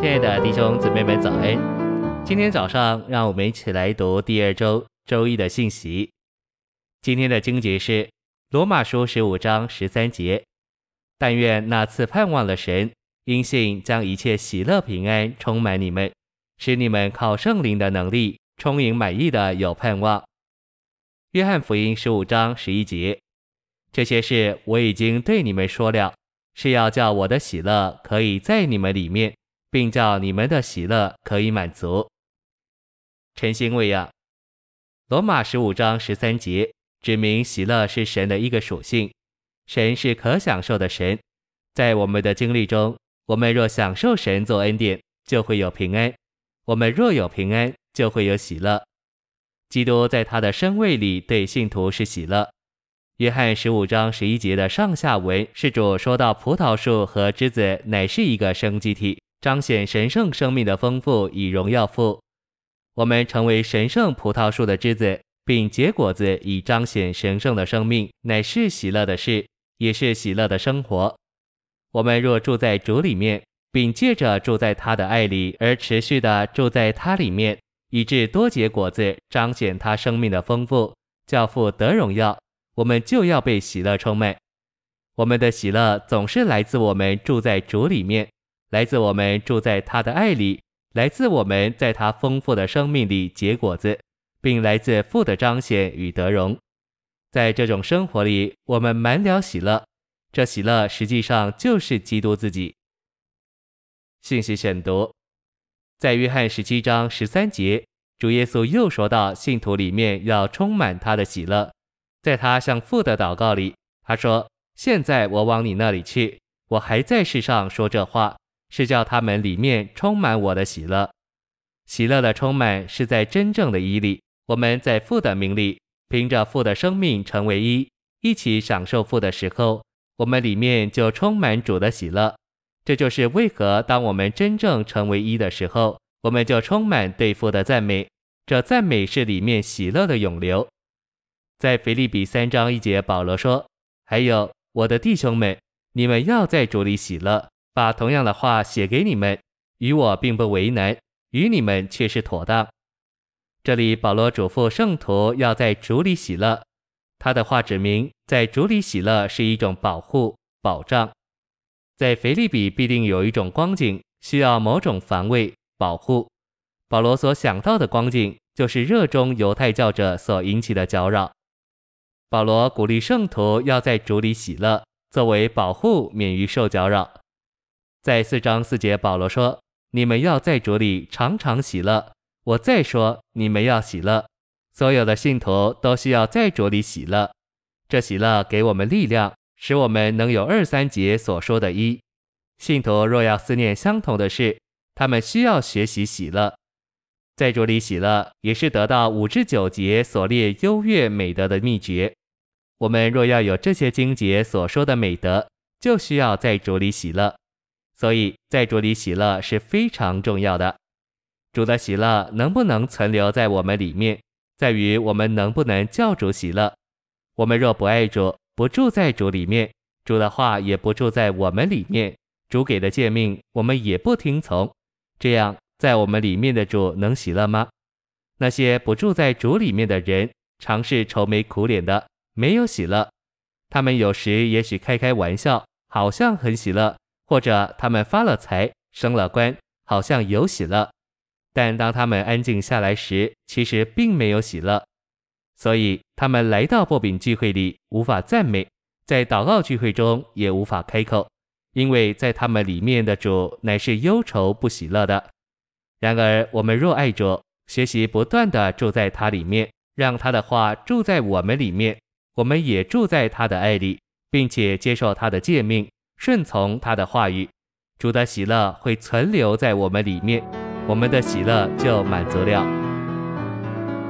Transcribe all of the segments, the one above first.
亲爱的弟兄姊妹们，早安！今天早上，让我们一起来读第二周周一的信息。今天的经节是罗马书十五章十三节：但愿那赐盼望的神，因信将一切喜乐平安充满你们，使你们靠圣灵的能力充盈满意的有盼望。约翰福音十五章十一节：这些事我已经对你们说了，是要叫我的喜乐可以在你们里面。并叫你们的喜乐可以满足。晨星喂养，罗马十五章十三节指明喜乐是神的一个属性，神是可享受的神。在我们的经历中，我们若享受神做恩典，就会有平安；我们若有平安，就会有喜乐。基督在他的生位里对信徒是喜乐。约翰十五章十一节的上下文是主说到葡萄树和枝子乃是一个生机体。彰显神圣生命的丰富，以荣耀父。我们成为神圣葡萄树的枝子，并结果子，以彰显神圣的生命，乃是喜乐的事，也是喜乐的生活。我们若住在主里面，并借着住在他的爱里而持续的住在他里面，以致多结果子，彰显他生命的丰富，叫父得荣耀，我们就要被喜乐充满。我们的喜乐总是来自我们住在主里面。来自我们住在他的爱里，来自我们在他丰富的生命里结果子，并来自父的彰显与得荣。在这种生活里，我们满了喜乐，这喜乐实际上就是基督自己。信息选读，在约翰十七章十三节，主耶稣又说到信徒里面要充满他的喜乐。在他向父的祷告里，他说：“现在我往你那里去，我还在世上说这话。”是叫他们里面充满我的喜乐，喜乐的充满是在真正的义里，我们在父的名里，凭着父的生命成为一，一起享受父的时候，我们里面就充满主的喜乐。这就是为何当我们真正成为一的时候，我们就充满对父的赞美。这赞美是里面喜乐的涌流。在腓利比三章一节，保罗说：“还有我的弟兄们，你们要在主里喜乐。”把同样的话写给你们，与我并不为难，与你们却是妥当。这里保罗嘱咐圣徒要在主里喜乐，他的话指明在主里喜乐是一种保护保障。在腓立比必定有一种光景需要某种防卫保护，保罗所想到的光景就是热衷犹太教者所引起的搅扰。保罗鼓励圣徒要在主里喜乐，作为保护，免于受搅扰。在四章四节，保罗说：“你们要在主里常常喜乐。”我再说：“你们要喜乐。”所有的信徒都需要在主里喜乐。这喜乐给我们力量，使我们能有二三节所说的一。信徒若要思念相同的事，他们需要学习喜乐。在主里喜乐，也是得到五至九节所列优越美德的秘诀。我们若要有这些经节所说的美德，就需要在主里喜乐。所以在主里喜乐是非常重要的。主的喜乐能不能存留在我们里面，在于我们能不能叫主喜乐。我们若不爱主，不住在主里面，主的话也不住在我们里面，主给的诫命我们也不听从，这样在我们里面的主能喜乐吗？那些不住在主里面的人，常是愁眉苦脸的，没有喜乐。他们有时也许开开玩笑，好像很喜乐。或者他们发了财、升了官，好像有喜乐，但当他们安静下来时，其实并没有喜乐。所以他们来到薄饼聚会里无法赞美，在祷告聚会中也无法开口，因为在他们里面的主乃是忧愁不喜乐的。然而我们若爱主，学习不断地住在他里面，让他的话住在我们里面，我们也住在他的爱里，并且接受他的诫命。顺从他的话语，主的喜乐会存留在我们里面，我们的喜乐就满足了。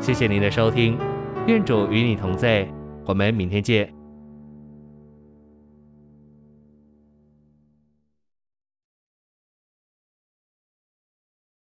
谢谢您的收听，愿主与你同在，我们明天见。